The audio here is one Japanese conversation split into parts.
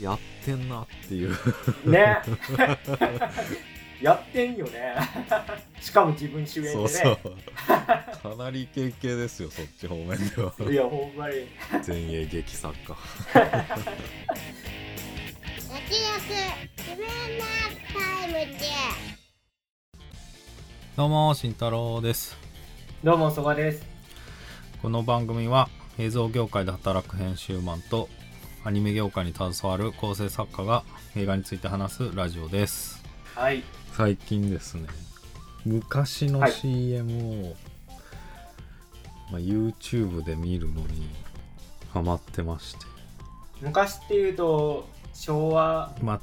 やってんなっていう。ね。やってんよね。しかも自分主演でね。そうそう。かなりイケイケですよそっち方面では。いやほんまに。前衛劇作家。焼き肉自分のタイムでどうも慎太郎です。どうもそばです。この番組は映像業界で働く編集マンとアニメ業界に携わる構成作家が映画について話すラジオです。はい。最近ですね昔のはい。CM を、まあ、YouTube で見るのにハマってまして。昔っていうと昭和。まあ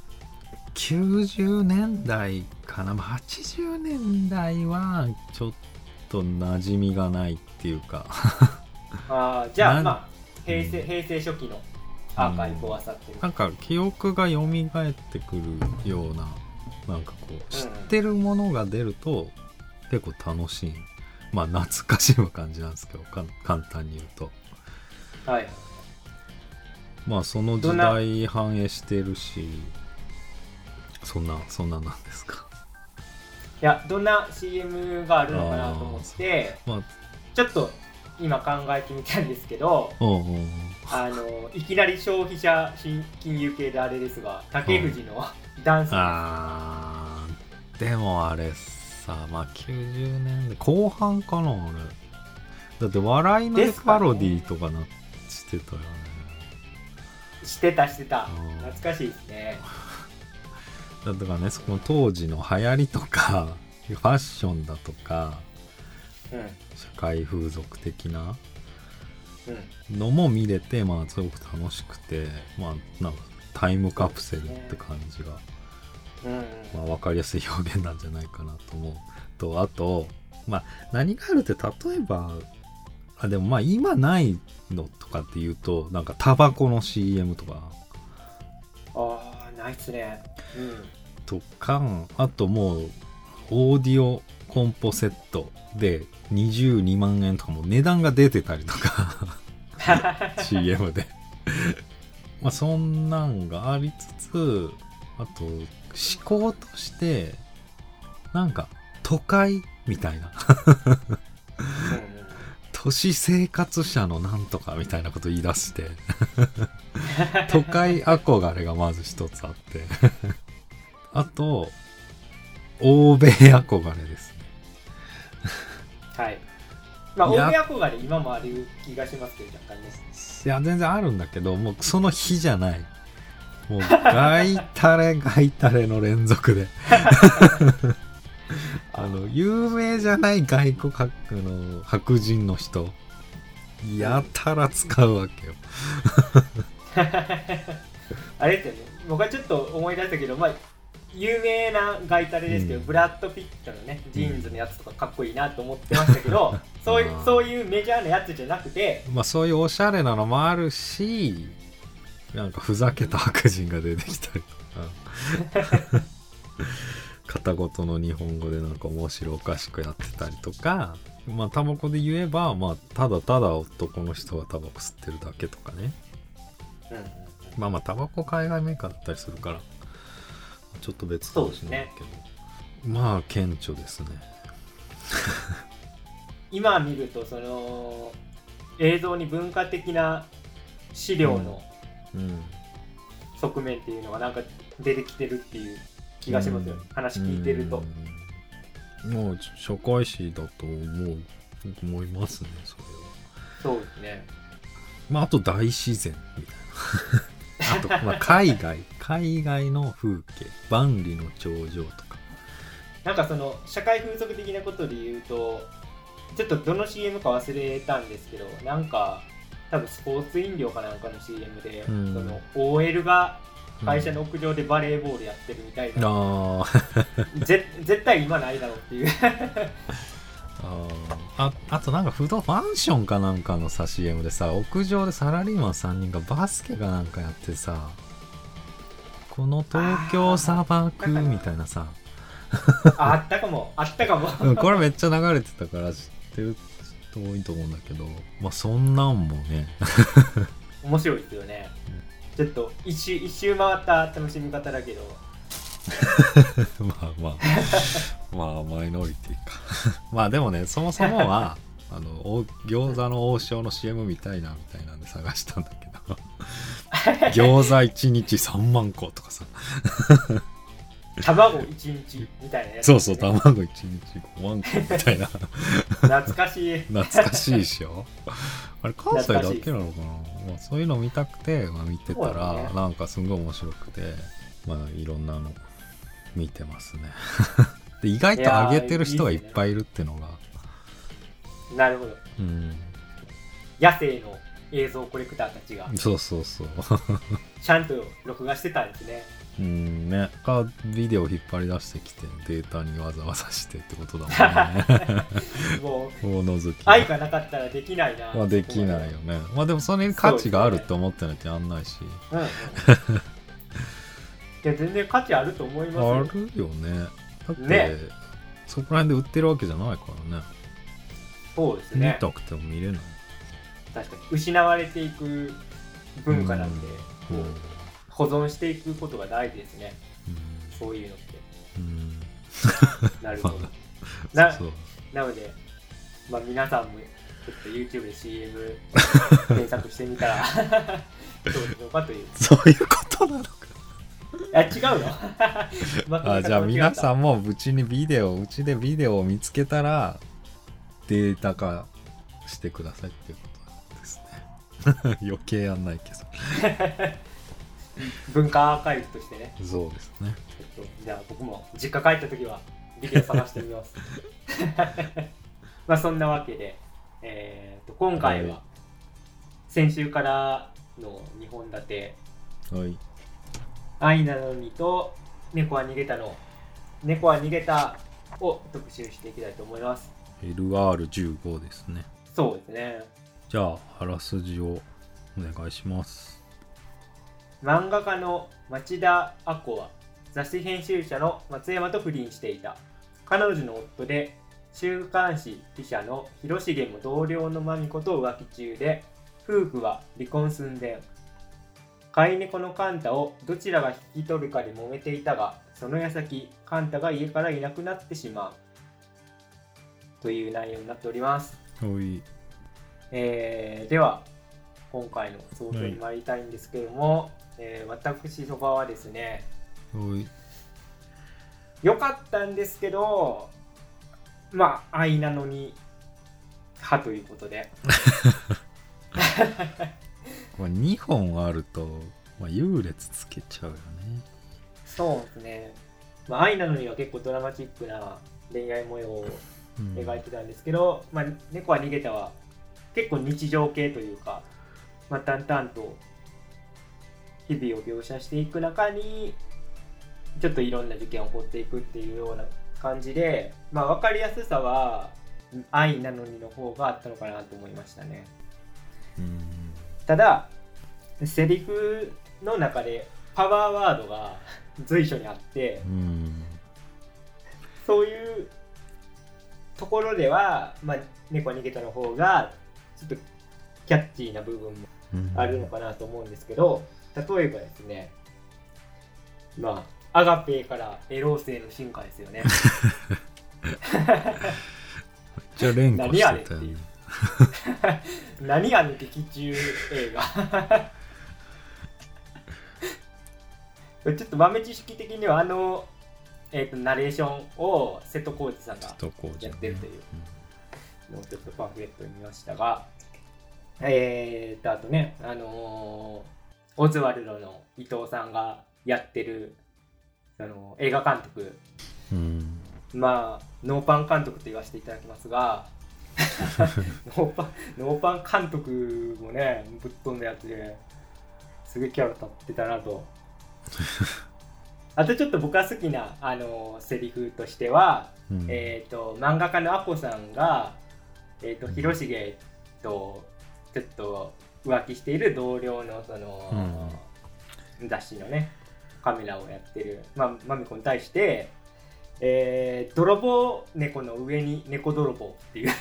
90年代かな。まあ80年代はちょっと馴染みがないっていうか。あーじゃあまあ平成平成初期のアーカイブを漁ってる、なんか記憶が蘇ってくるようななんかこう知ってるものが出ると結構楽しい。まあ懐かしむ感じなんですけどか簡単に言うと。はい。まあその時代反映してるしそんなそんななんですか。いやどんな CM があるのかなと思ってまあ。ちょっと今考えてみたんですけどおうおうおうあのいきなり消費者新金融系であれですが竹藤のダンス。あー。でもあれさまあ90年代後半かなあれ。だって笑いのパロディとかなしてたよね。してたしてた。うん懐かしいですね。だからねその当時の流行りとかファッションだとかうん。社会風俗的なうんのも見れてまあすごく楽しくてまあなんかタイムカプセルって感じが、まあ、分かりやすい表現なんじゃないかなと思う。とあとまあ何があるって例えばあでもまあ今ないのとかっていうとなんかタバコの CM とか。ああないっすね。うんとかあともうオーディオコンポセットで22万円とかも値段が出てたりとか CM で。まあそんなんがありつつあと思考としてなんか都会みたいな。都市生活者のなんとかみたいなこと言い出して。都会憧れがまず一つあって。あと欧米憧れですね。はいまあ大宮憧れ今もある気がしますけど若干ね。いや全然あるんだけどもうその日じゃない。もうガイタレガイタレの連続で。あの有名じゃない外国白の白人の人やたら使うわけよ。あれってね僕はちょっと思い出したけどまあ有名なガイタレですけど、うん。ブラッド・ピットのねジーンズのやつとかかっこいいなと思ってましたけど、そういうそういうメジャーなやつじゃなくてまあそういうおしゃれなのもあるしなんかふざけた白人が出てきたりとか。片言の日本語でなんか面白おかしくやってたりとか。まあタバコで言えばまあただただ男の人がタバコ吸ってるだけとかね。うんうんうん。まあまあタバコ海外メーカーだったりするからちょっと別かもしれないけど、まあ顕著ですね。今見るとその映像に文化的な資料のうん。側面っていうのがなんか出てきてるっていう気がしますよ、ね話聞いてると、うん。もう社会史だと思う思いますねそれは。そうですね。まああと大自然みたいな あと、まあ、海外海外の風景万里の長城とか。なんかその社会風俗的なことで言うとちょっとどの CM か忘れたんですけどなんか多分スポーツ飲料かなんかの CM で、うん。その OL が会社の屋上でバレーボールやってるみたいな、あー。ぜ絶対今ないだろうっていうあー。ああとなんか不動マンションかなんかのさ CM でさ屋上でサラリーマン3人がバスケかなんかやってさこの東京砂漠みたいなさ。ああったかも。あったかも。うんこれめっちゃ流れてたから知ってる人多いと思うんだけど。まあそんなんもね。面白いですよね。ちょっと一周一周回った楽しみ方だけど まあまあ。まあマイノリティか。まあでもねそもそもは あのお餃子の王将の CM みたいなみたいなんで探したんだけど。餃子1日3万個とかさ。卵一日みたいなやつ、そうそう卵1日5万個みたいな。懐かしい。懐かしいでしょ。あれ関西だけなのかな？まあ、そういうの見たくて、まあ、見てたら、ね。なんかすごい面白くて。まあいろんなの見てますね。で意外と上げてる人がいっぱいいるってのが。なるほど。うん。野生の映像コレクターたちが。そうそうそう。ちゃんと録画してたんですね。うんねかビデオ引っ張り出してきてデータにわざわざしてってことだもんね。もう大覗き。愛がなかったらできないな。まあできないよね。まあでもそれに価値があるって思ってないとやんないし、うんうん。いや全然価値あると思いますあよるよね。だって、ね。そこら辺で売ってるわけじゃないからね。そうです見ねたくても見れない、確かに。失われていく文化なんで、うん。こう保存していくことが大事ですね。うんそういうのって。うん。なるほど。まななので、まあ、皆さんもちょっと YouTube で CM 検索してみたら どうでしょうかという。そういうことなの？かあ違うの あじゃあ皆さんもうちにビデオうちでビデオを見つけたらデータ化してくださいっていうことですね。余計やんないけど。文化アーカイブとしてね。そうですね。じゃあ僕も実家帰った時はビデオ探してみます。まあそんなわけで、えー、と今回はは先週からの2本立て。はい「愛なのに」と「猫は逃げたの」「猫は逃げた」を特集していきたいと思います。LR15 ですね。そうですね。じゃああらすじをお願いします。漫画家の町田亜子は雑誌編集者の松山と不倫していた。彼女の夫で週刊誌記者の広重も同僚の真美子と浮気中で夫婦は離婚寸前飼い猫のカンタをどちらが引き取るかで揉めていたがその矢先カンタが家からいなくなってしまう。という内容になっております。おい。えーでは今回の想像に参りたいんですけども、えー私そばはですね良かったんですけどまあ愛なのに派ということで まあ、2本あると、まあ、優劣つけちゃうよね。そうですね、まあ、愛なのには結構ドラマチックな恋愛模様をうん描いてたんですけど、まあ、猫は逃げたは結構日常系というか、まあ、淡々と日々を描写していく中にちょっといろんな事件を起こっていくっていうような感じで、まあ、分かりやすさは愛なのにの方があったのかなと思いましたね。うんただセリフの中でパワーワードが随所にあってうん。そういうところでは、まあ、猫は逃げたの方がちょっとキャッチーな部分もうん。あるのかなと思うんですけど例えばですねまあアガペーからエロー性の進化ですよね。じゃあ連呼してたよ。ね何あの劇中映画。ちょっと豆知識的にはあの、えー、とナレーションを瀬戸康史さんがやってるという。もうちょっとパンフレットに見ましたが、えーと、あとね、あのーオズワルドの伊藤さんがやってる、その映画監督、うん。まあ、ノーパン監督と言わせていただきますが、ノーパンノーパン監督もね、ぶっ飛んだやつで、すごいキャラ立ってたなと。あとちょっと僕が好きな、あのーセリフとしては、うん。えー、と漫画家のアコさんが、えー、と広重とちょっと浮気している同僚のその、雑誌のねカメラをやってる、まあ、マミコに対して、えー泥棒猫の上に猫泥棒っていう。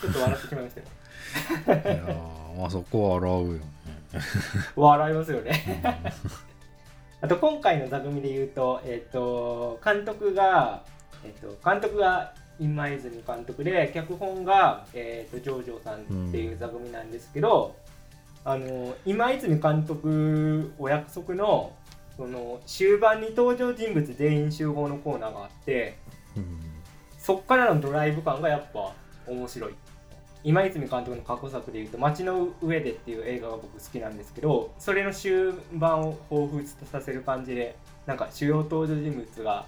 ちょっと笑ってしまいましたよ。いやーまあそこは洗うよね。笑いますよね。あと今回の座組で言うと,、えー、と監督が、えー、と監督が今泉監督で脚本が、えー、とジョージョーさんっていう座組なんですけど、あの今泉監督お約束のその終盤に登場人物全員集合のコーナーがあってうん。そっからのドライブ感がやっぱ面白い。今泉監督の過去作でいうと「街の上で」っていう映画が僕好きなんですけどそれの終盤を彷彿とさせる感じでなんか主要登場人物が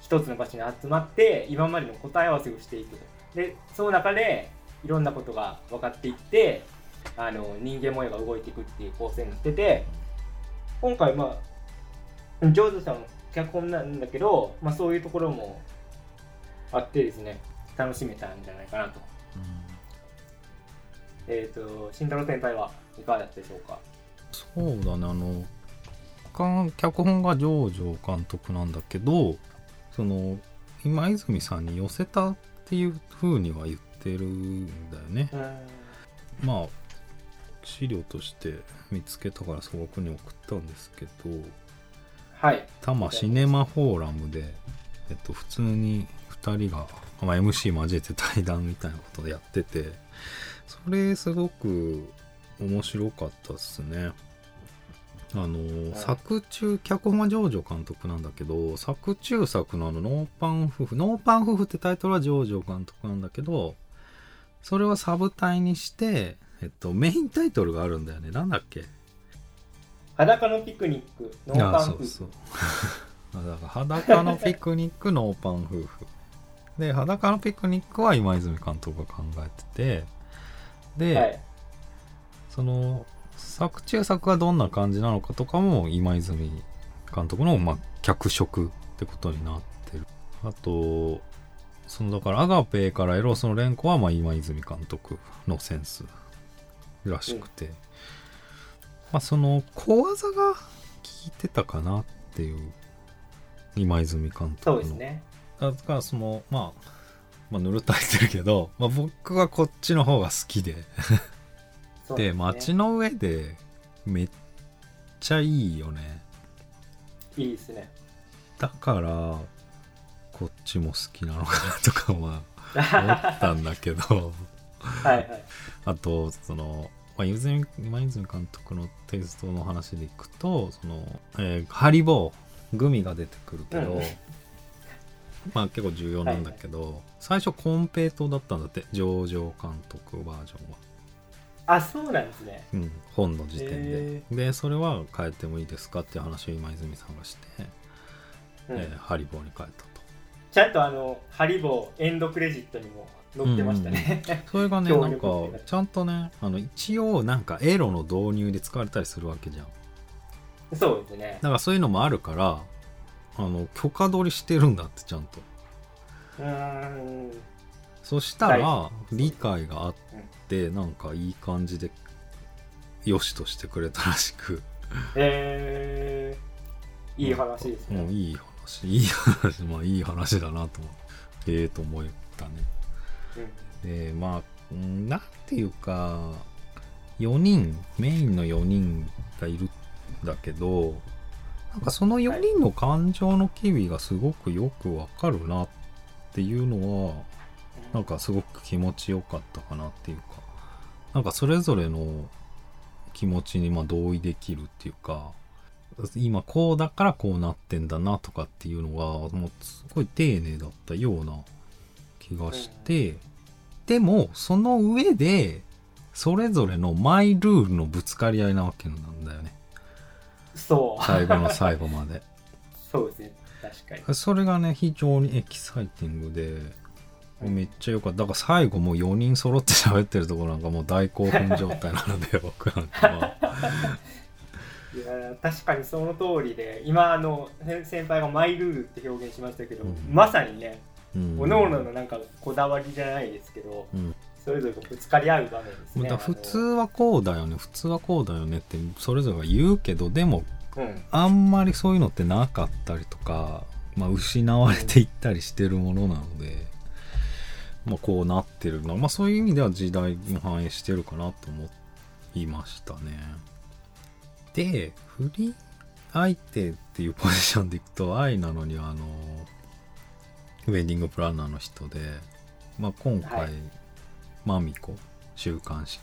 一つの場所に集まって今までの答え合わせをしていくと。でその中でいろんなことが分かっていってあの人間模様が動いていくっていう構成になってて今回まあジョーズさんの脚本なんだけど、まあ、そういうところもあってですね。楽しめたんじゃないかなと。えっ、と慎太郎先輩はいかがだったでしょうか？そうだね。あのか脚本が上場監督なんだけどその今泉さんに寄せたっていう風には言ってるんだよね。うん。まあ資料として見つけたから素朴に送ったんですけどはい。多摩シネマフォーラムで、えっと、普通に2人が、まあ、MC 交えて対談みたいなことでやっててそれすごく面白かったっすね。あの、はい。作中脚本はジョージョ監督なんだけど作中作のあのノーパン夫婦ノーパン夫婦ってタイトルはジョージョ監督なんだけどそれはサブタイにして、えっと、メインタイトルがあるんだよね。なんだっけ？裸のピクニックノーパン夫婦あそうそう。から裸のピクニックノーパン夫婦で裸のピクニックは今泉監督が考えててで、はい。その作中作がどんな感じなのかとかも今泉監督の、まあ、脚色ってことになってる。あとそのだからアガペからエロスの連呼はまあ今泉監督のセンスらしくて、まあその小技が効いてたかなっていう今泉監督の。そうですね。だからそのまあまあぬるっと入ってるけど、まあ、僕はこっちの方が好きで。で、ね。街の上でめっちゃいいよね。いいですね。だから、こっちも好きなのかなとかは思ったんだけど、はいはい。あと、その、まあ、泉今泉監督のテイストの話でいくと、その、えーハリボー、グミが出てくるけど、うん。まあ結構重要なんだけど、最初コンペイトーだったんだって、上場監督バージョンは。あそうなんですね。うん、本の時点で、へでそれは変えてもいいですかっていう話を今泉さんがして、うん。えーハリボーに変えたと。ちゃんとあのハリボーエンドクレジットにも載ってましたね、それがね協なんかちゃんとねあの一応なんかエロの導入で使われたりするわけじゃん。そうですね。だからそういうのもあるからあの許可取りしてるんだってちゃんと。うーん。そしたらは理解があってなんかいい感じでよしとしてくれたらしく。えー、いい話ですね、もういい話。いい話。まあいい話だなと思ってええと思ったねでまあうんなんていうか4人メインの4人がいるんだけどなんかその4人の感情の機微がすごくよくわかるなっていうのはなんかすごく気持ちよかったかなっていうか。なんかそれぞれの気持ちにまあ同意できるっていうか今こうだからこうなってんだなとかっていうのがもうすごい丁寧だったような気がして、でもその上でそれぞれのマイルールのぶつかり合いなわけなんだよね。そう。最後の最後まで。そうですね。確かに。それがね非常にエキサイティングでめっちゃ良かった。だから最後もう4人揃って喋ってるところなんかもう大興奮状態なので 僕なんかは。いやー確かにその通りで今あの先先輩がマイルールって表現しましたけど、うん。まさにねうん各々のなんかこだわりじゃないですけどうん。それぞれがぶつかり合う場面ですね。普通はこうだよね。普通はこうだよねってそれぞれが言うけどでもうん。あんまりそういうのってなかったりとか、まあ、失われていったりしてるものなので、まあ、こうなってるのまあそういう意味では時代も反映してるかなと思いましたね。で不倫相手っていうポジションでいくと愛なのにあのウェディングプランナーの人で、まあ、今回、はい。マミコ週刊誌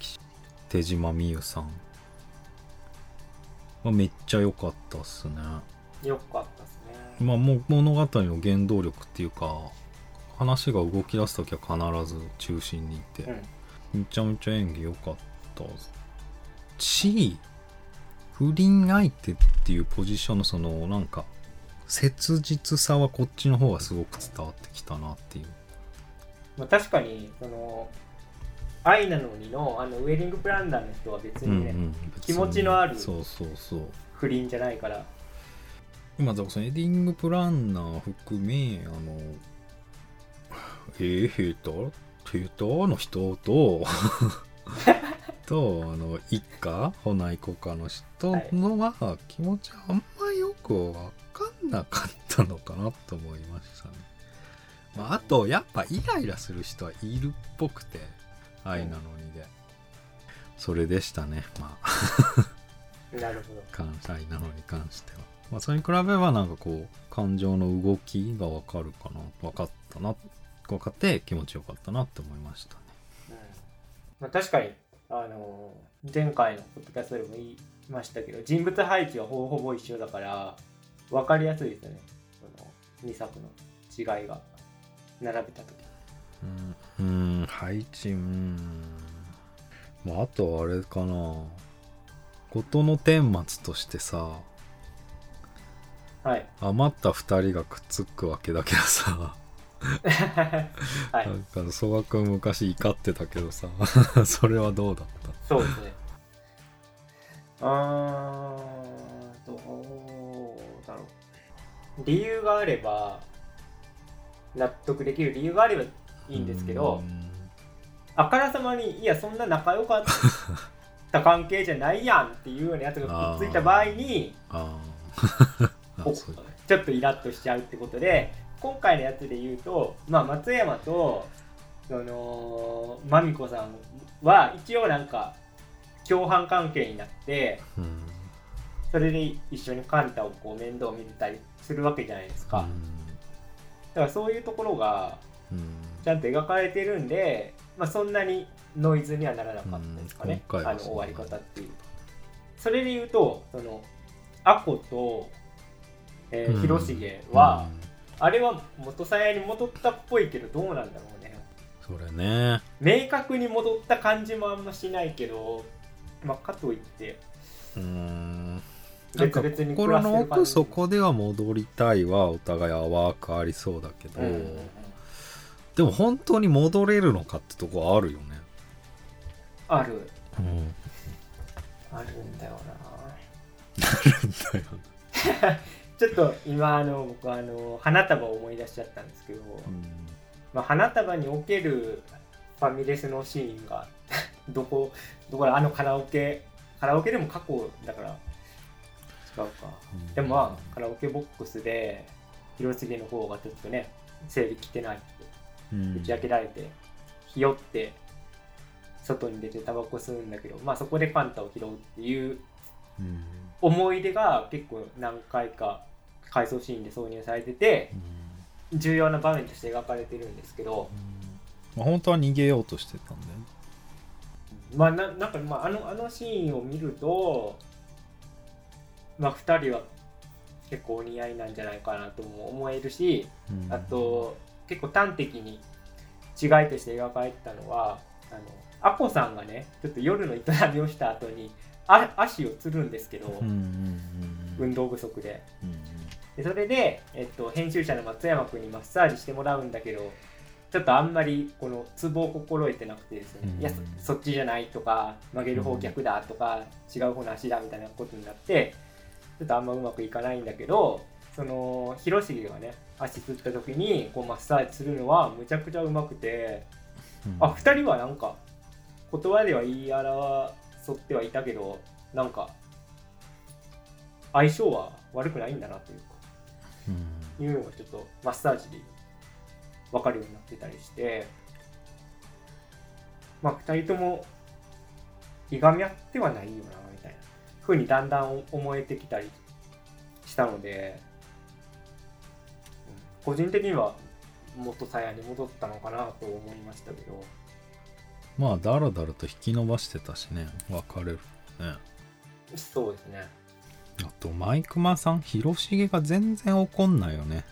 手島美優さん、まあ、めっちゃ良かったっすね。よかったですね。まあもう物語の原動力っていうか話が動き出す時は必ず中心にいて、うん。めちゃめちゃ演技良かったし不倫相手っていうポジションのそのなんか切実さはこっちの方がすごく伝わってきたなっていう。まあ、確かにその愛なのにのあのウェディングプランナーの人は別にね、別気持ちのあるそうそうそう。不倫じゃないから。今だからそのエディングプランナー含めあのえー、ヘーターヘーターの人？と とあの一家？ほないこかの人のは気持ちあんまよくわかんなかったのかなと思いましたね。まあ、あとやっぱイライラする人はいるっぽくて愛なのにで、それでしたねまあなるほど 関西なのに関しては。まあ、それに比べればなんかこう感情の動きがわかるかな分かったな分かって気持ちよかったなって思いましたね。うんまあ、確かに、あのー前回のポッドキャストでも言いましたけど人物配置はほぼほぼ一緒だから分かりやすいですよね。その2作の違いが並べた時。うん、うん配置うんまああとはあれかな。事の顛末としてさはい。余った2人がくっつくわけだけどさ。はい。なんか曽我君昔怒ってたけどさ。それはどうだった？そうですね。あ理由があれば納得できる理由があればいいんですけどうん。あからさまにいやそんな仲良かった関係じゃないやんっていうようなやつがくっついた場合に ちょっとイラッとしちゃうってことで今回のやつで言うと、まあ、松山とそのまみこさんは一応なんか共犯関係になってうんそれで一緒にカンタをこう面倒見てたりするわけじゃないですか、だからそういうところがうん。うんちゃんと描かれてるんで、まあ、そんなにノイズにはならなかったですかね、うん。あの終わり方っていうそれで言うとそのアコと、えーうん。広重は、うん。あれは元さやに戻ったっぽいけどどうなんだろうね。それね。明確に戻った感じもあんましないけどまあかといって。うんなんか心の奥底では戻りたいはお互い淡くありそうだけど、うん。うんうんでも本当に戻れるのかってとこあるよね、ある。うん、あるんだよな。だよちょっと今あの僕あの花束を思い出しちゃったんですけど、まあ、花束におけるファミレスのシーンが どこどこだあのカラオケカラオケでも過去だから違うか。でもまあカラオケボックスで広重の方がちょっとね整理来てないって。うん。打ち明けられてひよって外に出てタバコ吸うんだけどまあそこでカンタを拾うっていううん。思い出が結構何回か回想シーンで挿入されてて重要な場面として描かれてるんですけど、まあ、本当は逃げようとしてたんだよね。まあななんか、まあ、あのあのシーンを見ると、まあ、2人は結構お似合いなんじゃないかなとも思えるし、うん。あと結構端的に違いとして描かれてたのはあのアコさんがねちょっと夜の営みをした後にあ足をつるんですけど、うんうんうん運動不足で。うんでそれで、えっと、編集者の松山君にマッサージしてもらうんだけどちょっとあんまりこのツボを心得てなくてですね、うん。いやそそっちじゃないとか曲げる方逆だとか、違う方の足だみたいなことになってちょっとあんまうまくいかないんだけどその広重がね足つった時にこうマッサージするのはむちゃくちゃうまくてうんあ2人はなんか言葉では言い争ってはいたけどなんか相性は悪くないんだなというか。うんいうのがちょっとマッサージで分かるようになってたりしてまあ2人ともいがみ合ってはないよなふうにだんだん思えてきたりしたので、うん個人的には元さやに戻ったのかなと思いましたけど。まあだらだらと引き伸ばしてたしね。別れるね。そうですね。あとマイクマさん広重が全然怒んないよね。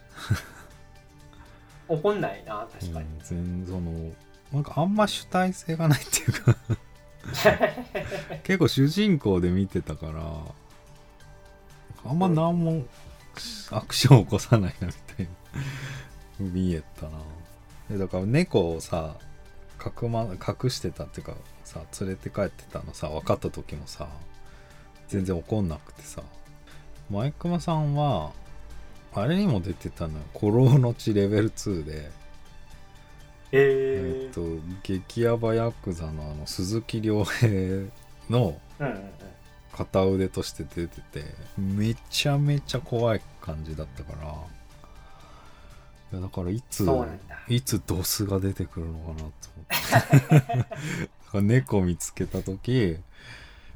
怒んないな確かに、うん、全そのなんかあんま主体性がないっていうか 結構主人公で見てたからあんま何もアクション起こさないなみたいな 見えたな。だから猫をさかくま隠してたっていうかさ連れて帰ってたのさ分かった時もさ全然怒んなくてさマイクマさんはあれにも出てたのよ「古老の地レベル2で」ええっと激ヤバヤクザのあの鈴木亮平の片腕として出ててめちゃめちゃ怖い感じだったから。いやだからいついつドスが出てくるのかなと思って。猫見つけた時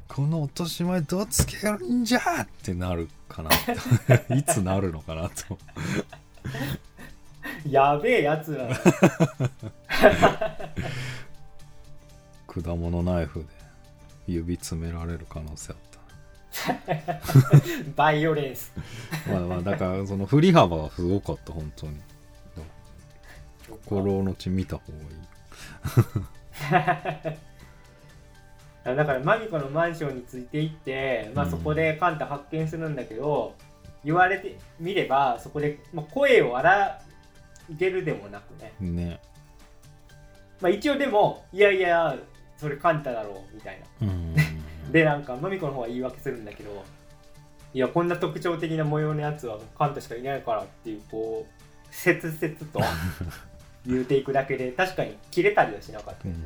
この落とし前どうつけるんじゃってなるかな いつなるのかなと やべえやつら。だ 果物ナイフで指詰められる可能性あった。バイオレンス。まあまあだからその振り幅がすごかった本当に。心の血見た方がいい。だからマミコのマンションについていって、まあ、うんそこでカンタ発見するんだけど、言われてみればそこで、まあ、声を荒げるでもなくね、ね。まあ、一応でもいやいやそれカンタだろうみたいな。うん。でなんかマミコの方は言い訳するんだけどいやこんな特徴的な模様のやつはカンタしかいないからっていうこう切々と 言うていくだけで確かに切れたりはしなかった。うん。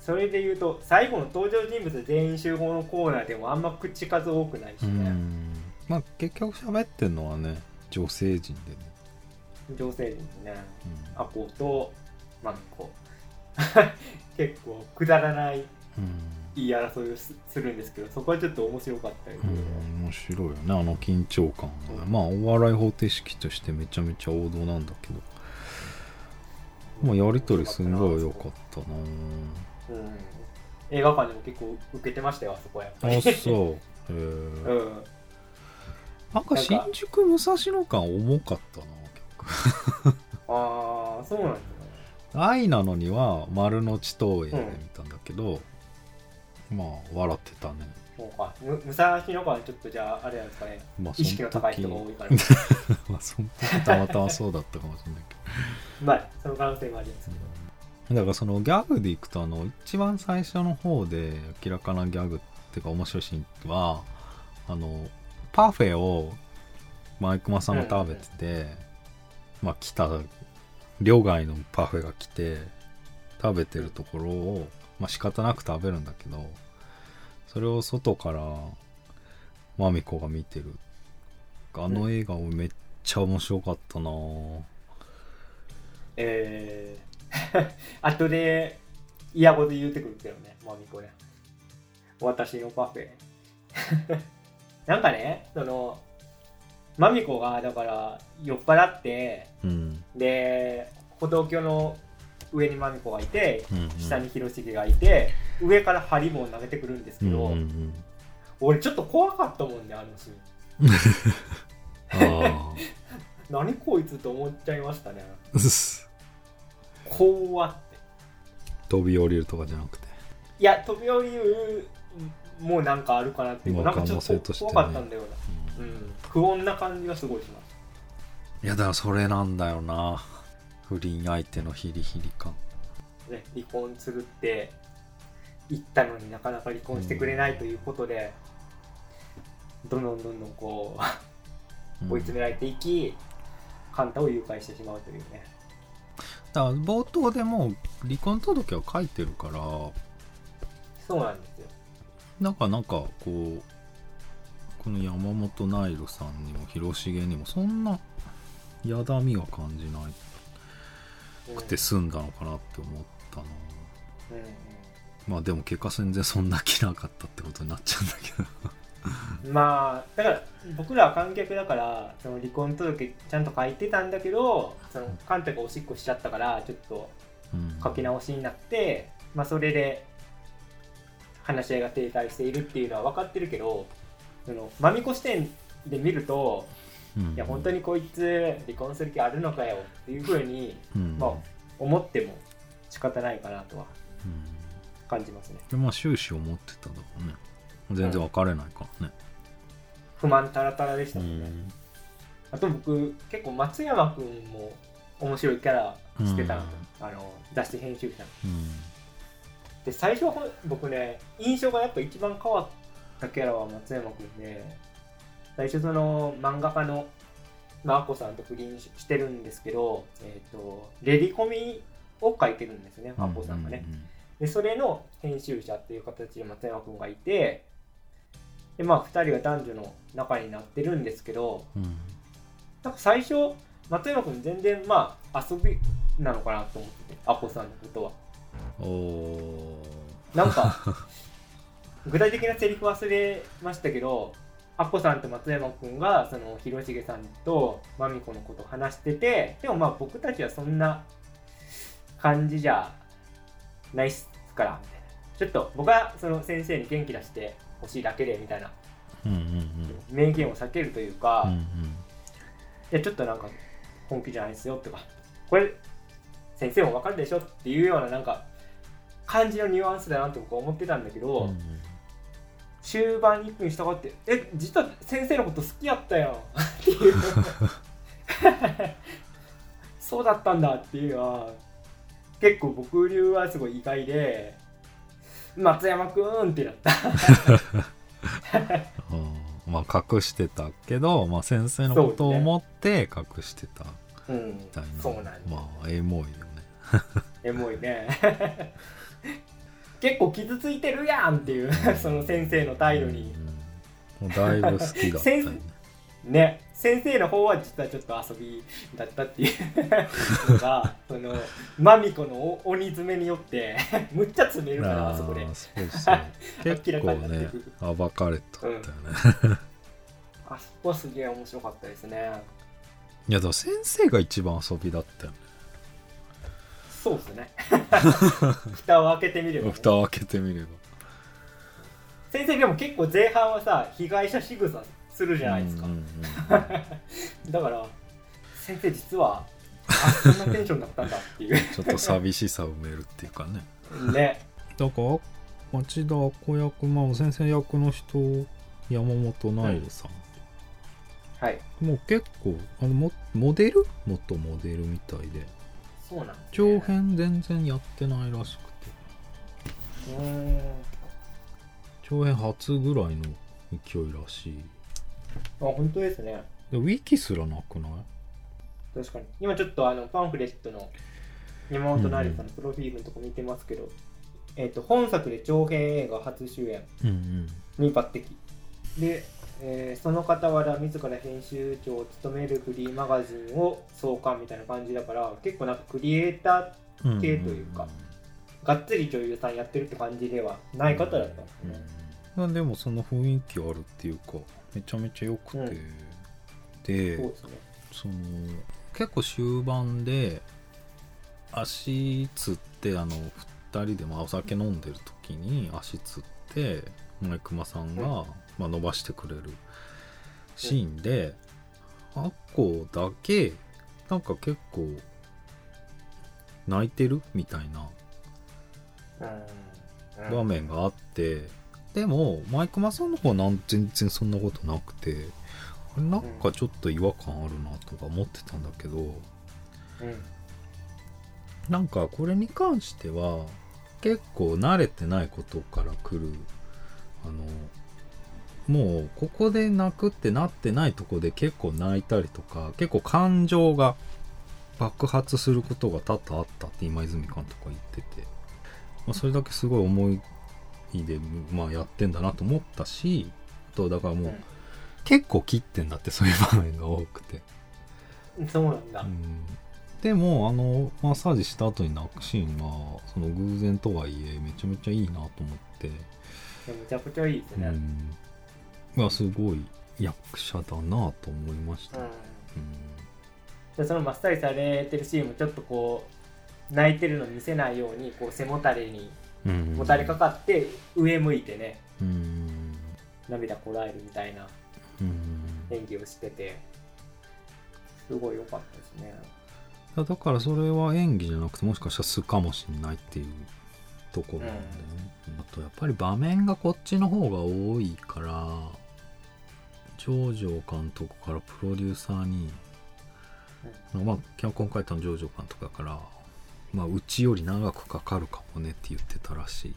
それで言うと最後の登場人物全員集合のコーナーでもあんま口数多くないしうね、ん。まあ結局喋ってんのはね女性陣でね、女性陣ね。うん。アコとマミコ。結構くだらない言い争いをすするんですけどそこはちょっと面白かったり、うん、うん、面白いよね。あの緊張感が。まあお笑い方程式としてめちゃめちゃ王道なんだけど。まあやりとりすんごい良かったな。うん、映画館でも結構受けてましたよあそこはやっぱり。あそう。へえ うん。なんか新宿武蔵野間重かったな。結 ああそうなんだ愛なのには丸の内東映で見たんだけど、まあ笑ってたね。そうか。む武蔵野間ちょっとじゃああれなんですかね。まあ意識の高い人が多いから。まあその時 たまたまそうだったかもしれないけど。まあその可能性もありますけどだからそのギャグでいくとあの一番最初の方で明らかなギャグっていうか面白いシーンはあのパフェをマイクマさんが食べてて、まあ来た両外のパフェが来て食べてるところをまあ仕方なく食べるんだけどそれを外からマミコが見てる。あの映画めっちゃ面白かったなぁ。えー、後で嫌ごと言うてくるけどねマミコね。私のパフェ。なんかねそのマミコがだから酔っ払ってうん。で歩道橋の上にマミコがいてうんうん。下に広重がいて上からハリボン投げてくるんですけど、うんうんうん。俺ちょっと怖かったもんねあのシーン。あ何こいつと思っちゃいましたね。怖って。飛び降りるとかじゃなくて。いや飛び降りるもうなんかあるかなっていうまあなんかちょっと怖かったんだよな、うん、不穏な感じがすごいしまいやだからそれなんだよな。不倫相手のヒリヒリ感。すね離婚するって言ったのになかなか離婚してくれないということで、どんどんどんどんこう追い詰められていき、カンタを誘拐してしまうというね。だから冒頭でもう離婚届は書いてるからそうなんですよ。なんかなんかこうこの山本ナイルさんにも広重にもそんなやだみは感じなうんくて済んだのかなって思ったな、うんうん。まあでも結果全然そんな気なかったってことになっちゃうんだけど。まあだから僕らは観客だからその離婚届ちゃんと書いてたんだけどそのカンタがおしっこしちゃったからちょっとうん。書き直しになって、まあそれで話し合いが停滞しているっていうのは分かってるけどそのマミコ視点で見るとうん。いや本当にこいつ離婚する気あるのかよっていうふうに、うん。まあ、思っても仕方ないかなとはうん。感じますね。でまあ終始思ってたんだもんね。全然別れないからね。不満タラタラでしたうもんね、ん。あと僕結構松山君も面白いキャラしてたなと、あの雑誌編集者。のうん。で最初は僕ね印象がやっぱ一番変わったキャラは松山君で最初その漫画家のまあアッコさんと不倫ししてるんですけど、えー、とレディコミを書いてるんですねアッコさんがね、でそれの編集者っていう形で松山君がいてでまあ2人が男女の仲になってるんですけどうん。うんなんか最初松山君全然まあ遊びなのかなと思っててアッコさんのことは。おおなんか 具体的なセリフ忘れましたけどアッコさんと松山君がその広重さんとまみこのことを話しててでもまあ僕たちはそんな感じじゃないっすからみたいな。ちょっと僕はその先生に元気出してほしいだけでみたいな。うんうんうん名言を避けるというか、いうんうん。やちょっとなんか本気じゃないですよとか。これ先生もわかるでしょっていうようななんか感じのニュアンスだなって僕は思ってたんだけど、うん終盤に行くに従って「え実は先生のこと好きやったよ」っていうそうだったんだっていうのは結構僕流はすごい意外で松山くんってなった。うん。まあ隠してたけど、まあ、先生のことを思って隠してた。うん。みたいな、そうなんだ。まあエモいよね。エモいね結構傷ついてるやんっていう その先生の態度に。うんもうだいぶ好きだった。よねね先生の方は実はちょっと遊びだったっていう。のがそのマミコのお鬼詰めによって むっちゃ詰めるからあそこで。そうそう。結構ねる暴かれたんだよね、あそこはすげえ面白かったですね。いやでも先生が一番遊びだったよねそうですね。蓋を開けてみれば。ね、蓋を開けてみれば。先生でも結構前半はさ被害者仕草するじゃないですか、うんうんうん。だから先生実はあそんなテンションだったんだっていう。ちょっと寂しさを埋めるっていうかね。ね。だから町田子役まあ先生役の人山本ナイルさん、はい。もう結構あのモモデル？元モデルみたいでそうなんね、長編全然やってないらしくて。うー。ん長編初ぐらいの勢いらしい。あ本当ですね。でウィキすらなくない？確かに。今ちょっとあのパンフレットの山本成さんのプロフィールのとこ見てますけど、えっ、と本作で長編映画初主演うんうん。に抜擢。で、えーその傍ら自ら編集長を務めるフリーマガジンを創刊みたいな感じだから結構なんかクリエイター系というかがっつり女優さんやってるって感じではない方だったん。ですね、うん、でもその雰囲気あるっていうかめちゃめちゃ良くて、うん。でね。その結構終盤で足つってあの2人でまあお酒飲んでる時に足つってマイクマさんが、うんまあ、伸ばしてくれるシーンで、アッコだけなんか結構泣いてるみたいなうん。場面があって、でもマイクマさんの方はなん全然そんなことなくてあれなんかちょっと違和感あるなとか思ってたんだけど、うんなんかこれに関しては結構慣れてないことから来るあのもうここで泣くってなってないとこで結構泣いたりとか結構感情が爆発することが多々あったって今泉監督は言ってて、まあ、それだけすごい思いで、まあ、やってんだなと思ったしあとだからもう、うん。結構切ってんだってそういう場面が多くて。そうなんだ、うん。でもあのマッサージした後に泣くシーンはその偶然とはいえめちゃめちゃいいなと思って、めちゃくちゃいいですね、うんがすごい役者だなと思いました、うん。そのマッサージされてるシーンもちょっとこう泣いてるの見せないようにこう背もたれにうん。もたれかかって上向いてねうん。涙こらえるみたいなうん。演技をしててすごい良かったですね。だからそれは演技じゃなくてもしかしたら素かもしれないっていうところなんでね、あとやっぱり場面がこっちの方が多いから上条監督からプロデューサーに、まあ今回の上条監督だからまあうちより長くかかるかもねって言ってたらしい。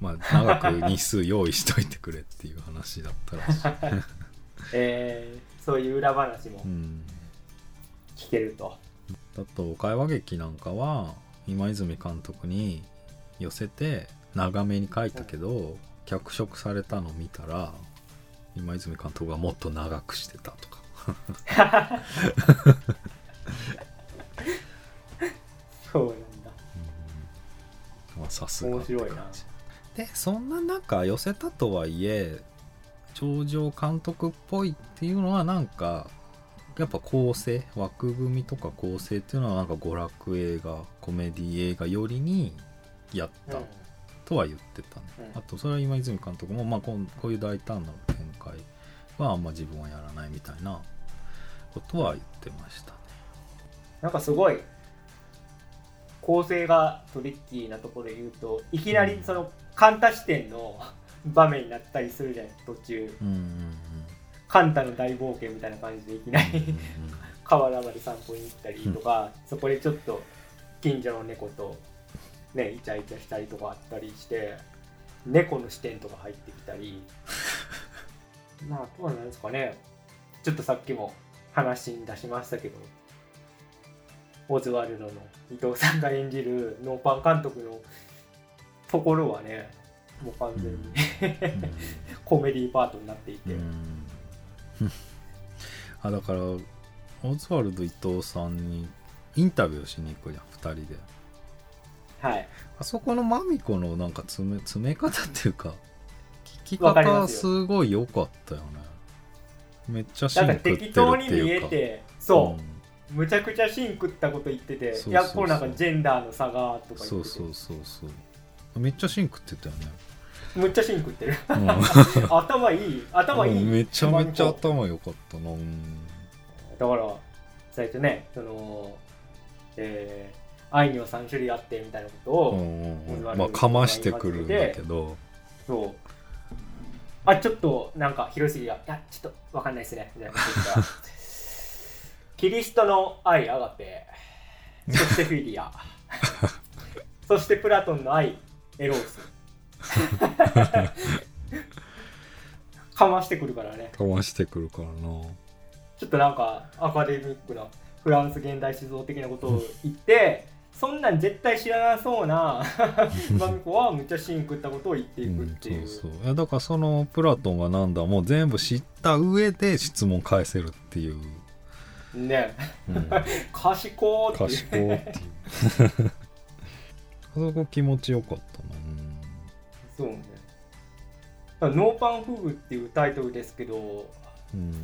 まあ長く日数用意しといてくれっていう話だったらしい、えーそういう裏話もうん。聞けると、あと会話劇なんかは今泉監督に寄せて長めに書いたけど、脚色されたの見たら今泉監督がもっと長くしてたとか。そうなんだ。まあさすが面白いな。でそんな中寄せたとはいえ頂上監督っぽいっていうのはなんかやっぱ構成枠組みとか構成っていうのはなんか娯楽映画コメディ映画よりにやったとは言ってたね、うん。あとそれは今泉監督も、まあ、こうこういう大胆な展開はあんま自分はやらないみたいなことは言ってましたね。なんかすごい構成がトリッキーなところで言うといきなりそのカンタ視点の 場面になったりするじゃない途中。うんうんカンタの大冒険みたいな感じでいきなうんうんり 河原まで散歩に行ったりとか、そこでちょっと近所の猫とねイチャイチャしたりとかあったりして猫の視点とか入ってきたりまああとは何ですかね。ちょっとさっきも話に出しましたけどオズワルドの伊藤さんが演じるノーパン監督のところはねもう完全に、コメディパートになっていて、うん。あだからオズワルド伊藤さんにインタビューしに行くじゃん2人で。はい。あそこのマミコのなんか詰め詰め方っていうか聞き方すごい良かったよね。めっちゃシンクってるって適当に見いうかえてそう、ん。むちゃくちゃ芯食ったこと言っててそうそうそう。いやこれなんかジェンダーの差がとかそうそうそうそうめっちゃシンクってたよね、むっちゃ芯食ってる。うん。頭いい。頭いい。めちゃめちゃ頭良かったな。うん。だから最初ねそのえー、愛には3種類あってみたいなことを、うんうんうん。まあかましてくるんだけど。そうあちょっとなんか広杉が「いやちょっとわかんないですね」みたいな キリストの愛アガペそしてフィリア。そしてプラトンの愛エロース。かましてくるからね。かましてくるからな。ちょっとなんかアカデミックなフランス現代思想的なことを言ってそんなん絶対知らなそうなマミコはむっちゃ芯食ったことを言っていくっていう,、うん、そう。そうだからそのプラトンがなんだもう全部知った上で質問返せるっていう、ね。うん、賢ーっていう。賢いっていう。あそこ気持ちよかったな、そうねノーパンフグっていうタイトルですけどうん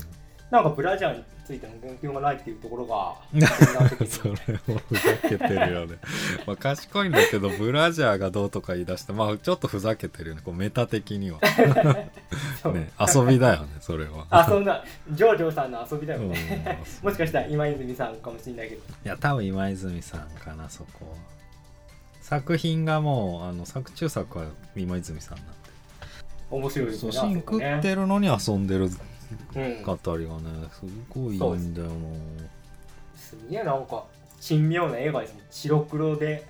なんかブラジャーについての言及がないっていうところが うん、それもふざけてるよね。まあ賢いんだけどブラジャーがどうとか言い出してまあちょっとふざけてるよね。こうメタ的には。ね遊びだよねそれは。あそんなジョージョさんの遊びだようんねもしかしたら今泉さんかもしれないけど。いや多分今泉さんかなそこは。作品がもうあの作中作は今泉さんなんで。面白いですねそう芯食ってるのに遊んでる語りがねすごいいいんだよな。すげえなんか珍妙な映画ですもん白黒で。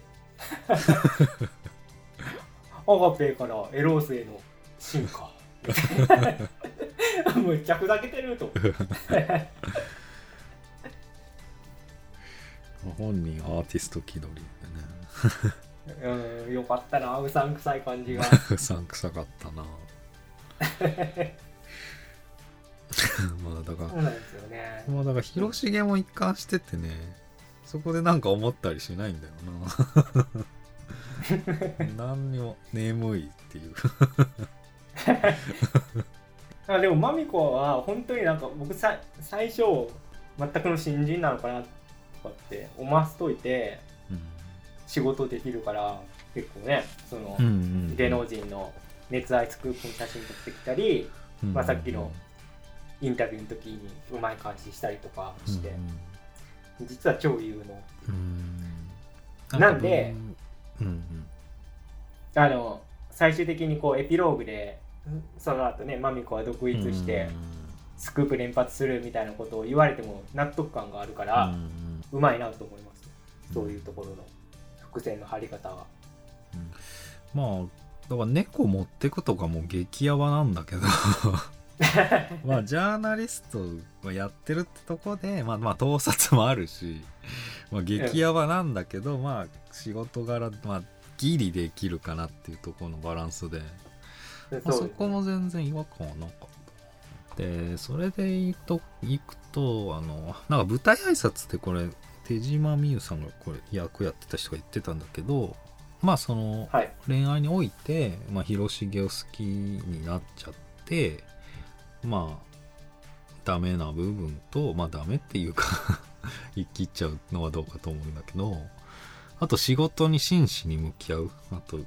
アガペーからエロースへの進化。むっちゃふざけてると。本人アーティスト気取りでね。うんよかったな。うさんくさい感じが。うさんくさかったなまあだからそうなんですよね。まあだから広重も一貫しててねそこでなんか思ったりしないんだよな。何にも眠いっていう。あでもマミコは本当になんか僕さ最初全くの新人なのかなとかって思わせといて仕事できるから結構ねその、うんうん芸能人の熱愛スクープの写真撮ってきたり、まあさっきのインタビューの時にうまい感じしたりとかして、実は超有能う。んなんでうんうん。あの最終的にこうエピローグでその後ねマミコは独立してスクープ連発するみたいなことを言われても納得感があるから、うんうまいなと思いますそういうところの伏線の張り方は。まあだから猫持ってくとかも激ヤバなんだけど まあジャーナリストがやってるってとこでまあまあ盗撮もあるし、まあ、激ヤバなんだけど、まあ仕事柄まあギリできるかなっていうところのバランスで、まあ、そこも全然違和感はなかった。でそれでいくといくとあのなんか舞台挨拶ってこれ手島美優さんがこれ役やってた人が言ってたんだけどまあそのはい。恋愛において、まあ、広重を好きになっちゃってまあダメな部分とまあダメっていうか言い切っちゃうのはどうかと思うんだけどあと仕事に真摯に向き合うあと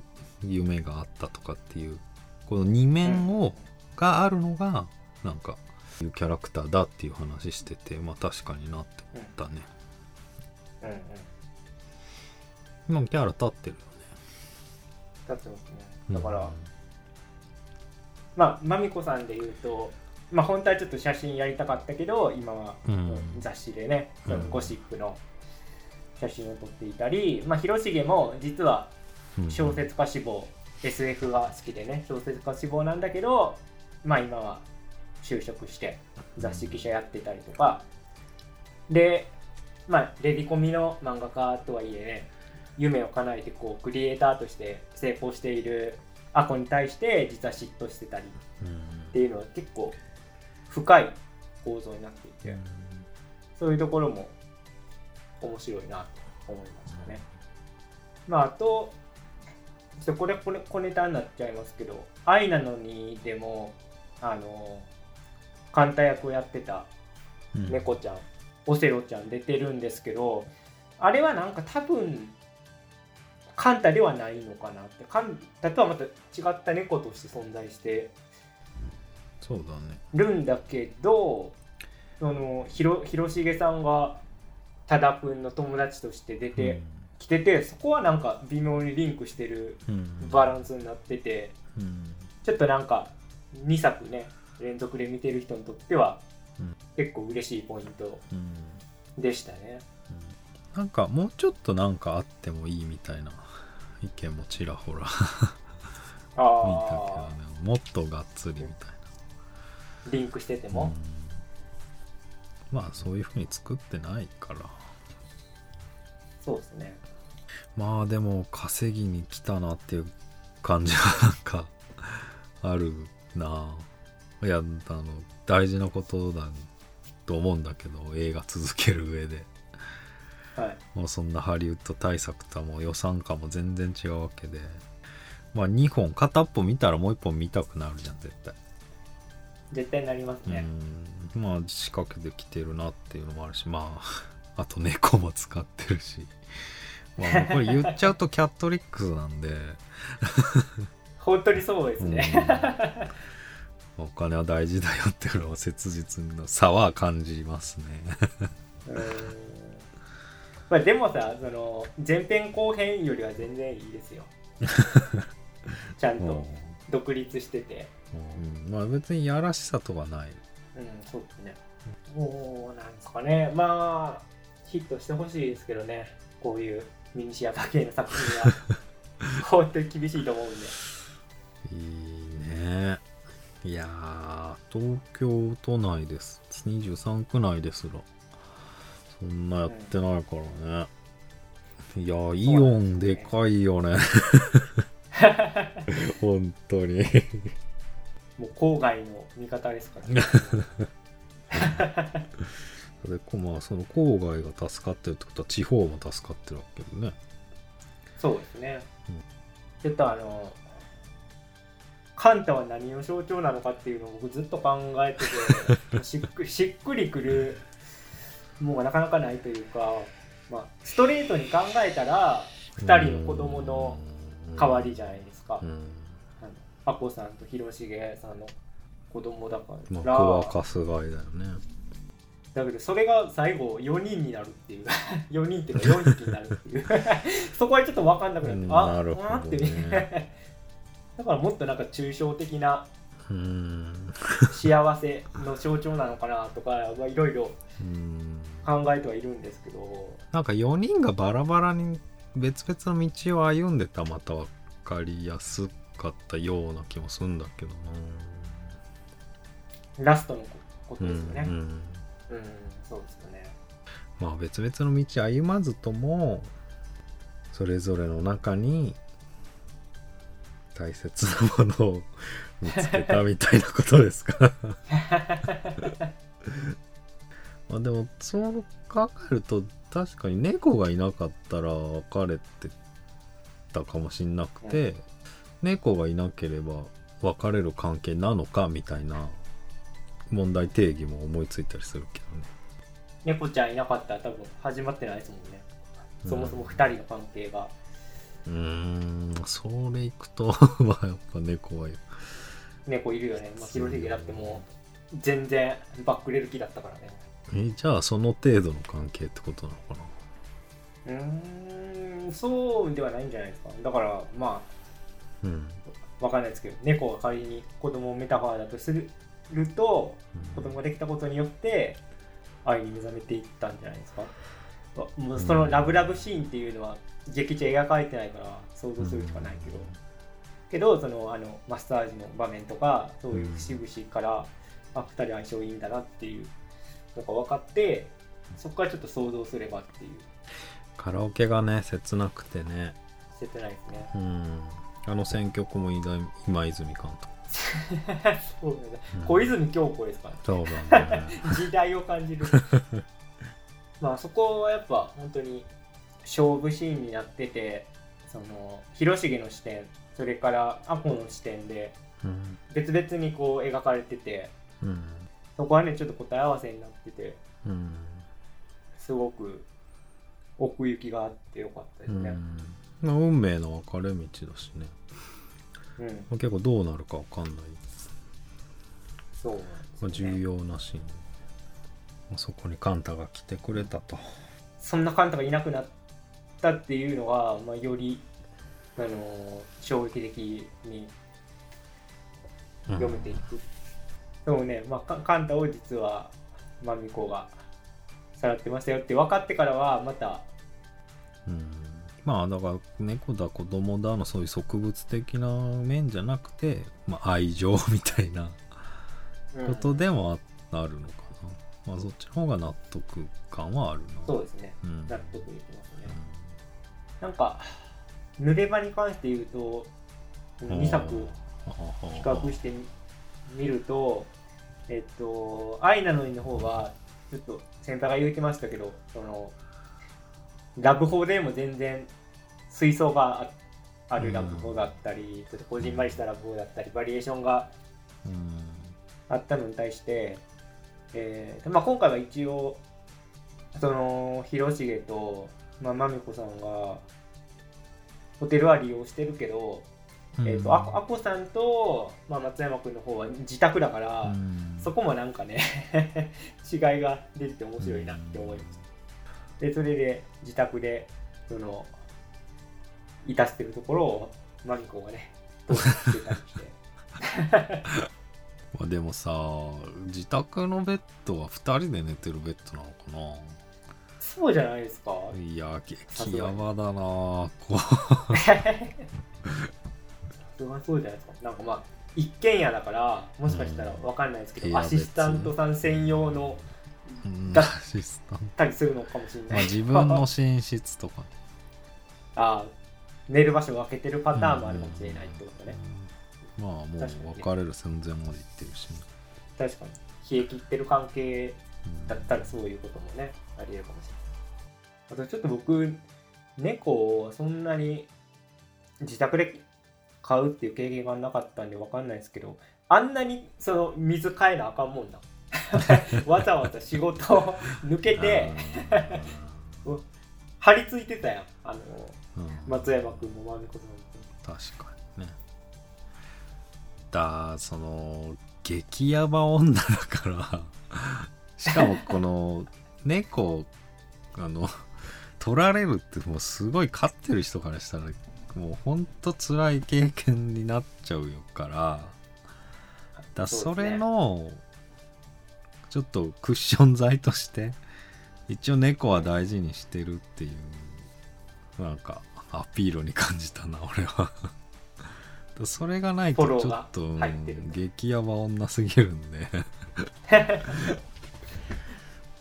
夢があったとかっていうこの二面を、があるのがなんかいうキャラクターだっていう話しててまあ確かになって思ったね。うん。うん。今キャラ立ってるよね。立ってますね。だから、まあまみこさんで言うとまあ本当はちょっと写真やりたかったけど今はうん。雑誌でね、うん。ゴシップの写真を撮っていたり、まあ、広重も実はうん小説家志望、SF が好きでね小説家志望なんだけどまあ今は就職して雑誌記者やってたりとか。でまあレディコミの漫画家とはいえね夢を叶えてこうクリエイターとして成功しているアコに対して実は嫉妬してたりうんっていうのは結構深い構造になっていて、そういうところも面白いなと思いましたね。まあ、あと、ちょっとこれこれ小ネタになっちゃいますけど、愛なのにでも、あの、カンタ役をやってたうん猫ちゃん、オセロちゃん出てるんですけど、あれはなんか多分、カンタではないのかなって、カンタとはまた違った猫として存在してそうだね。るんだけどそのひろ広重さんが多田君の友達として出てきてて、そこはなんか微妙にリンクしてるうん。バランスになっててうん。ちょっとなんか2作ね連続で見てる人にとってはうん。結構嬉しいポイントうん。でしたね。なんかもうちょっとなんかあってもいいみたいな 意見もちらほら。見たけどあね。もっとがっつりみたいあリンクしててな、も、うん。まあそういう風に作ってないから。そうですね。まあでも稼ぎに来たなっていう感じは なんかあるな。いやあの大事なことだと思うんだけど映画続ける上で。はい。もうそんなハリウッド大作とはもう予算感も全然違うわけで。まあ2本片っぽ見たらもう1本見たくなるじゃん絶対絶対なりますね。うん。まあ仕掛けてきてるなっていうのもあるしまあ あと猫も使ってるし。まあこれ言っちゃうとキャットリックスなんで、本当にそうですね。うん。お金は大事だよっていうのは切実の差は感じますね。まあでもさその前編後編よりは全然いいですよ。ちゃんと独立しててうん。まあ別にやらしさとはない。うんそうですね。もうなんですかねまあヒットしてほしいですけどね。こういうミニシアター系の作品は。本当に厳しいと思うんで。いいね。いやー東京都内です。23区内ですら。そんなやってないからね、いやイオンでかいよね。本当にもう郊外の味方ですから、ね、でこまあその郊外が助かってるってことは地方も助かってるわけでね。そうですね、うん。ちょっとあのカンタは何の象徴なのかっていうのを僕ずっと考えてて しっくりしっくりくるもうなかなかないというか、まあ、ストレートに考えたら2人の子供の代わりじゃないですか、うん。あのアコさんと広重さんの子供だから、まあ子はかすがいだよね。だけどそれが最後4人になるっていう。4人っていうか4匹になるっていう。そこはちょっと分かんなくなって、うんあなるほどね。あって。ね だからもっとなんか抽象的なうん。幸せの象徴なのかなとかはいろいろうん。考えてはいるんですけど。なんか4人がバラバラに別々の道を歩んでたらまた分かりやすかったような気もするんだけどラストのことなですよね。うんうん。うん、そうですよね。まあ別々の道歩まずともそれぞれの中に大切なものを見つけたみたいなことですか。まあでもそう考えると確かに猫がいなかったら別れてたかもしんなくて、猫がいなければ別れる関係なのかみたいな問題定義も思いついたりするけどね。猫ちゃんいなかったら多分始まってないですもんね。そもそも2人の関係が、うーんそれいくと まあやっぱ猫は猫いるよね、まあ、広重だってもう全然バックれる気だったからね。えじゃあその程度の関係ってことなのかな？うーんそうではないんじゃないですか。だからまうん。あわかんないですけど猫が仮に子供をメタファーだとすると子供ができたことによって愛に目覚めていったんじゃないですか。わもうそのラブラブシーンっていうのは劇中描かれてないから想像するしかないけど、けどそのあのマッサージの場面とかそういう節々から、あ2人相性いいんだなっていうのが分かってそこからちょっと想像すればっていう。カラオケがね切なくてね。切ないですね。うんあの選曲も今今泉監督。そうだね。うん。小泉京子ですからそうだね。時代を感じる。まあそこはやっぱ本当に勝負シーンになっててその広重の視点それからアコの視点でうん。別々にこう描かれててうん。そこはねちょっと答え合わせになっててうん。すごく奥行きがあってよかったですね、うん。まあ運命の分かれ道だしねうん。まあ結構どうなるか分かんない、そうなんまあ、ですよね重要なシーン、まあそこにカンタが来てくれたと。そんなカンタがいなくなったっていうのが、まあ、よりあの衝撃的に読めていく、でもね、まあ、カカンタを実はマミコがさらってましたよって分かってからはまたうんまあだから猫だ子供だのそういう植物的な面じゃなくて、まあ、愛情みたいなことでもあ,、あるのかな。まあそっちの方が納得感はあるな。そうですね。うん。納得できますね、なんか濡れ場に関して言うと2作比比較してみ見るとえっと「愛なのに」の方はちょっと先輩が言ってましたけどそのラブホでも全然水槽がああるラブホだったり、ちょっとこじんまりしたラブホだったりバリエーションがうん。あったのに対して、えーまあ、今回は一応その広重と、まあ、まみこさんがホテルは利用してるけど、えー、とあこあこさんと、まあ、松山君の方は自宅だから、うん。そこもなんかね 違いが出てて面白いなって思いました。でそれで自宅でそのいたしてるところをまみこがね通してたりしてまあでもさ自宅のベッドは2人で寝てるベッドなのかそうじゃないですか。ないや激ヤバだなこそれはそうじゃないですか。なんかまあ、一軒家だから、もしかしたらわかんないですけど、うんアシスタントさん専用のだアシスタント。たりするのかもしれない。まあ自分の寝室とか ああ、寝る場所を分けてるパターンもあるかもしれないってことね。うんまあもう別れる寸前まで行ってるしね、確かに。冷え切ってる関係うんだったらそういうこともね、ありえるかもしれない。あとちょっと僕、猫をそんなに自宅で買うっていう経験がなかったんでわかんないですけどあんなにその水変えなあかんもんな わざわざ仕事を抜けて 張り付いてたやんあの松山君もまみこさんも。確かにね。だその激ヤバ女だから。しかもこの猫あの取られるってもうすごい飼ってる人からしたらもうほんと辛い経験になっちゃうよから。だそれのちょっとクッション材として一応猫は大事にしてるっていうなんかアピールに感じたな俺は。それがないとちょっと、激ヤバ女すぎるんで。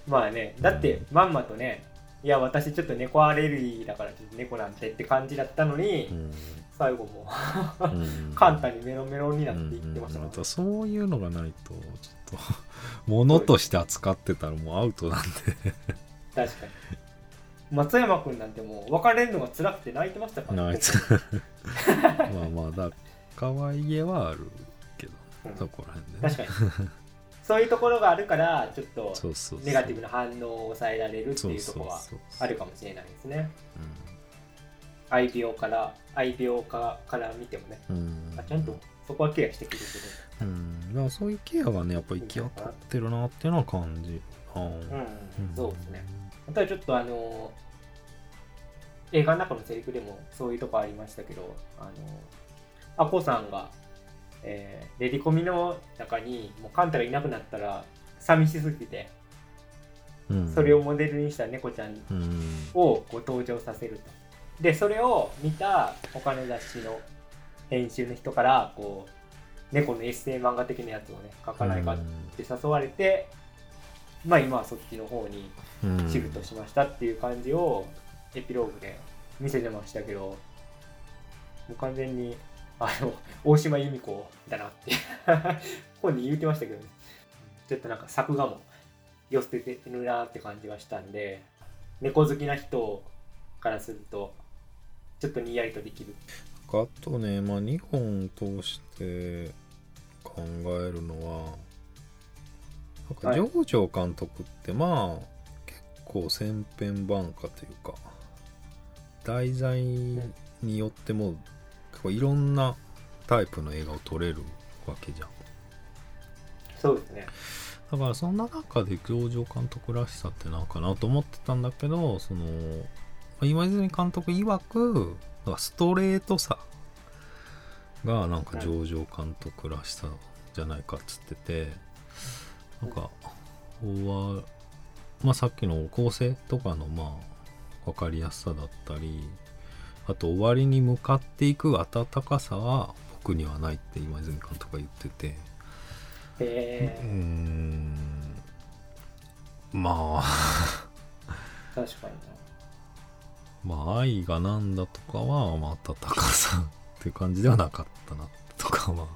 まあねだってまんまとねいや私ちょっと猫アレルギーだからちょっと猫なんてって感じだったのに、うん。最後もうん。簡単にメロメロになっていってました。からねうん。またそういうのがないとちょっと物として扱ってたらもうアウトなんで。確かに松山君なんてもう別れるのが辛くて泣いてましたからないつまあまあだ可愛げはあるけど、うん。そこら辺で、ね、確かに。そういうところがあるからちょっとそうそうそう。ネガティブな反応を抑えられるっていうところはあるかもしれないですね。う愛病から愛病家から見てもね、ん、うん。あちゃんとそこはケアしてくれてうん、だからそういうケアがねやっぱ行き渡ってるなっていうのは感じるな。るうん、そうですねあとはちょっとあの映画の中のセリフでもそういうとこありましたけどあのアコさんが、えーレディコミの中にもうカンタがいなくなったら寂しすぎてうん。それをモデルにした猫ちゃんうん。をこう登場させると。でそれを見た他の雑誌の編集の人からこう猫のエッセイ漫画的なやつをね書かないかって誘われて、まあ今はそっちの方にうん。シフトしましたっていう感じをエピローグで見せてましたけどもう完全にあの大島由美子だなって 本人言ってましたけどね。ちょっとなんか作画も寄せてるなって感じがしたんで猫好きな人からするとちょっとにやりとできる。あとね、まあ、2本通して考えるのはなんはい。か上条監督ってまあ結構千変万化というか題材によっても結構いろんなタイプの映画を撮れるわけじゃん。そうですね。だからそんな中で上条監督らしさってなんかなと思ってたんだけどそのまあ今泉監督曰くストレートさがなんか上条監督らしさじゃないかっつっててなんかはまあさっきの構成とかのまあ分かりやすさだったりあと終わりに向かっていく温かさは僕にはないって今泉監督が言ってて。へうーん。まあ。え確かにな。まあ愛がなんだとかは、まあ、温かさっていう感じではなかったなとかは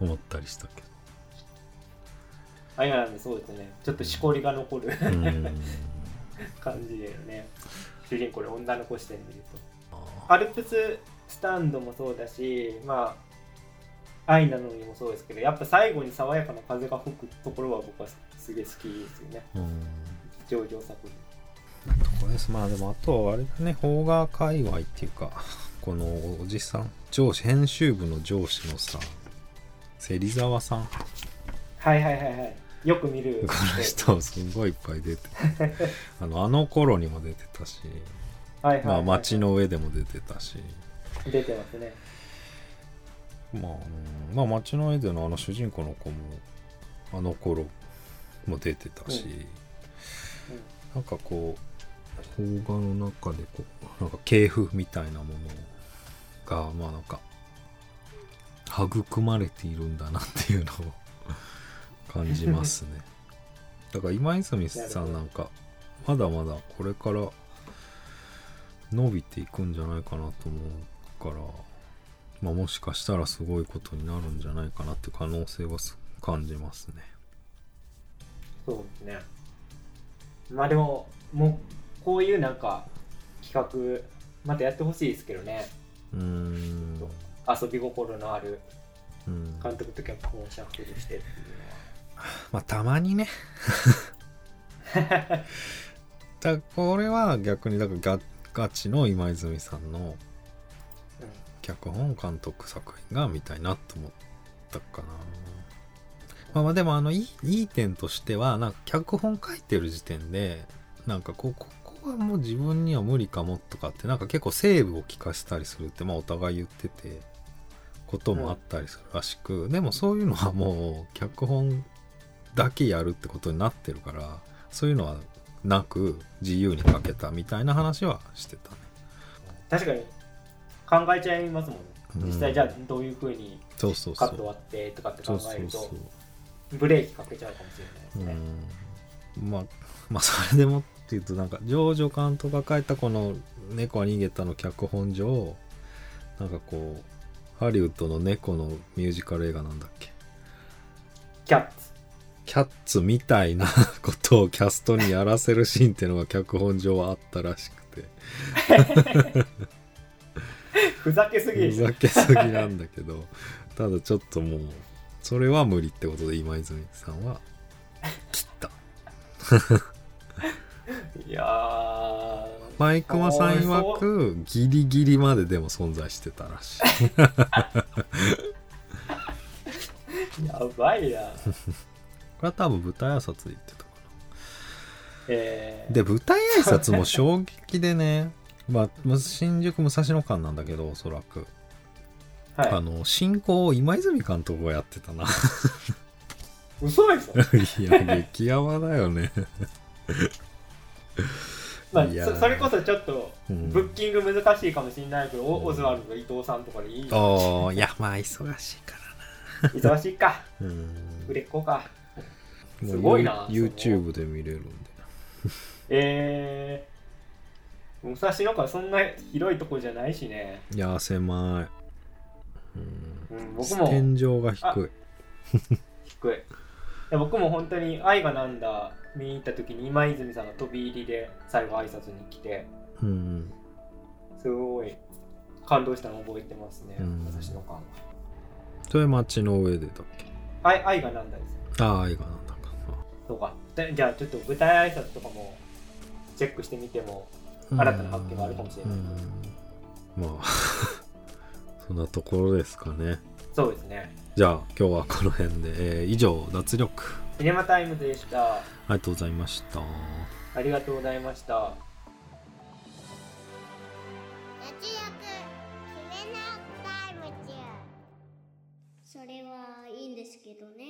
思ったりしたけあいやなんでそうですね。ちょっとしこりが残る 感じだよね。主人公で女の子視点で見ると。あアルプススタンドもそうだしまあ愛なのにもそうですけどやっぱ最後に爽やかな風が吹くところは僕はすげえ好きですよね。うん。上場作品。とこです。まあでもあとはあれだね。邦画界隈っていうかこのおじさん。上司編集部の上司のさ芹沢さん。はいはいはいはいよく見る。この人すごいいっぱい出て。あのあの頃にも出てたし。はいはいはい、まあ街の上でも出てたし。出てますね。まあ、うん。まあ街の上でのあの主人公の子もあの頃も出てたし、なんかこう邦画の中でこうなんか系譜みたいなものがまあなんか育まれているんだなっていうのを感じますね。だから今泉さんなんかまだまだこれから伸びていくんじゃないかなと思うからまあ、もしかしたらすごいことになるんじゃないかなって可能性はす感じますね。そうですね。まあでももうこういうなんか企画またやってほしいですけどね。うーん。遊び心のあるうん。監督と脚本をシャッフルしてっていうまあたまにね。だこれは逆にだからガチの今泉さんの、脚本監督作品が見たいなと思ったかな。まあまあでもあのいいいい点としてはなんか脚本書いてる時点でなんかこうここはもう自分には無理かもとかってなんか結構セーブを聞かせたりするってまあお互い言っててこともあったりするらしく、でもそういうのはもう脚本だけやるってことになってるからそういうのはなく自由に書けたみたいな話はしてたね。確かに考えちゃいますもんね。うん。実際じゃあどういうふうにそうそうそう。カット割ってとかって考えるとブレーキかけちゃうかもしれないですね、うん。まあまあそれでもっていうとなんかジョージョ監督が書いたこの「猫は逃げた」の脚本上なんかこうハリウッドの猫のミュージカル映画なんだっけ？キャッツキャッツみたいなことをキャストにやらせるシーンっていうのが脚本上はあったらしくて。ふざけすぎ。でふざけすぎなんだけど。ただちょっともうそれは無理ってことで今泉さんは切った。いやー。マイクマさん曰くギリギリまででも存在してたらしい。やばいな。これは多分舞台挨拶で言ってたかえー、なで舞台挨拶も衝撃でね。まあ新宿武蔵野館なんだけどおそらく、はい。あの進行を今泉監督がやってたな。嘘でしょ？いや激ヤバだよね。まあそそれこそちょっとうん。ブッキング難しいかもしれないけど、オオズワルド伊藤さんとかでいいああいやまあ忙しいから忙しいか。な売れっ子か。うんすごいなユー YouTube で見れるんで。えー、武蔵野かそんな広いとこじゃないしね、いや狭い。うんうん、僕も。天井が低い。低い。いや僕も本当に愛がなんだ見に行った時に今泉さんが飛び入りで最後挨拶に来てうん。すごい感動したのを覚えてますね、うん。武蔵野館は。それ街の上でだっけ？愛愛がなんだです。ああ映画なんそうかでじゃあちょっと舞台挨拶とかもチェックしてみても新たな発見があるかもしれない。うん。まあ そんなところですかね。そうですね。じゃあ今日はこの辺で、えー以上脱力。シネマタイムズでした。ありがとうございました。ありがとうございました。脱力シネマタイムズそれはいいんですけどね